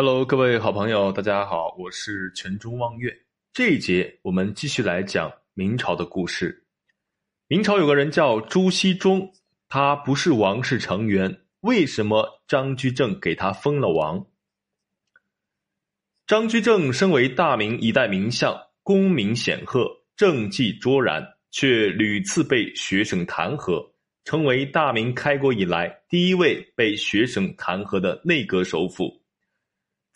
Hello，各位好朋友，大家好，我是全中望月。这一节我们继续来讲明朝的故事。明朝有个人叫朱熹忠，他不是王室成员，为什么张居正给他封了王？张居正身为大明一代名相，功名显赫，政绩卓然，却屡次被学生弹劾。成为大明开国以来第一位被学生弹劾的内阁首辅，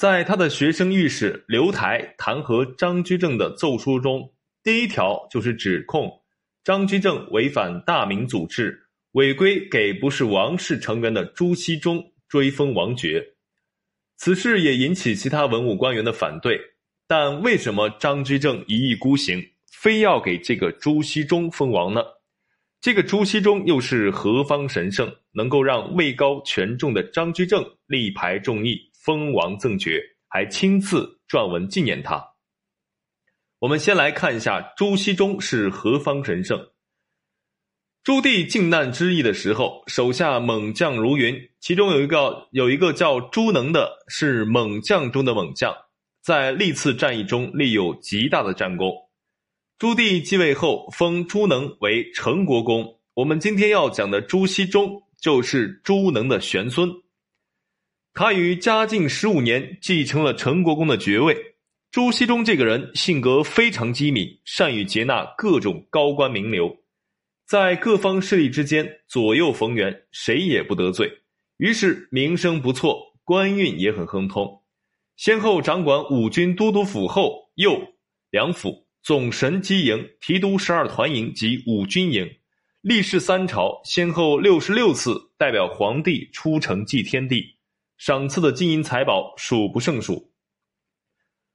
在他的学生御史刘台弹劾张居正的奏书中，第一条就是指控张居正违反大明祖制，违规给不是王室成员的朱熹忠追封王爵。此事也引起其他文武官员的反对，但为什么张居正一意孤行，非要给这个朱熹忠封王呢？这个朱熹忠又是何方神圣，能够让位高权重的张居正力排众议封王赠爵，还亲自撰文纪念他？我们先来看一下朱熹忠是何方神圣。朱棣靖难之役的时候，手下猛将如云，其中有一个有一个叫朱能的，是猛将中的猛将，在历次战役中立有极大的战功。朱棣继位后，封朱能为成国公。我们今天要讲的朱熹忠，就是朱能的玄孙。他于嘉靖十五年继承了陈国公的爵位。朱熹忠这个人性格非常机敏，善于接纳各种高官名流，在各方势力之间左右逢源，谁也不得罪。于是名声不错，官运也很亨通。先后掌管五军都督府后、右两府。总神机营、提督十二团营及五军营，历仕三朝，先后六十六次代表皇帝出城祭天地，赏赐的金银财宝数不胜数。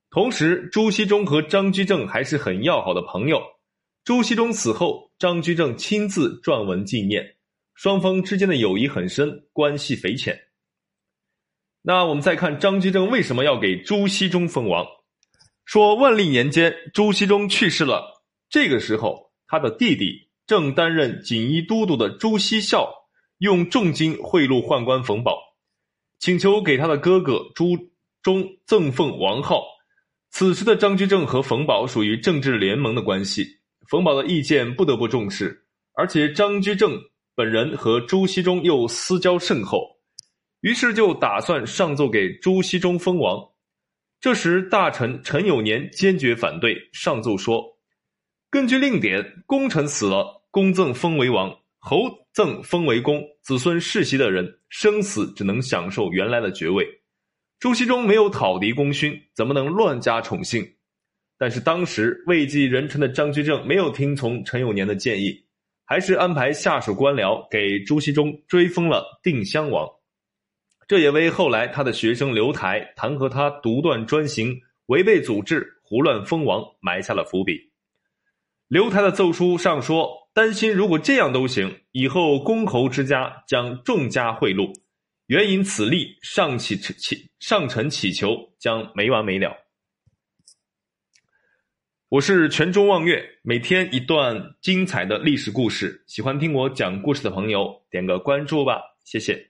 同时，朱熹忠和张居正还是很要好的朋友。朱熹忠死后，张居正亲自撰文纪念，双方之间的友谊很深，关系匪浅。那我们再看张居正为什么要给朱熹忠封王？说万历年间，朱熹忠去世了。这个时候，他的弟弟正担任锦衣都督的朱熹孝，用重金贿赂宦官冯保，请求给他的哥哥朱忠赠奉王号。此时的张居正和冯保属于政治联盟的关系，冯保的意见不得不重视。而且张居正本人和朱熹忠又私交甚厚，于是就打算上奏给朱熹忠封王。这时，大臣陈友年坚决反对，上奏说：“根据令典，功臣死了，公赠封为王，侯赠封为公，子孙世袭的人生死只能享受原来的爵位。朱熹忠没有讨敌功勋，怎么能乱加宠幸？但是当时位极人臣的张居正没有听从陈友年的建议，还是安排下属官僚给朱熹忠追封了定襄王。”这也为后来他的学生刘台弹劾他独断专行、违背祖制、胡乱封王埋下了伏笔。刘台的奏书上说，担心如果这样都行，以后公侯之家将重加贿赂，援引此例上启祈上臣乞求将没完没了。我是全中望月，每天一段精彩的历史故事，喜欢听我讲故事的朋友点个关注吧，谢谢。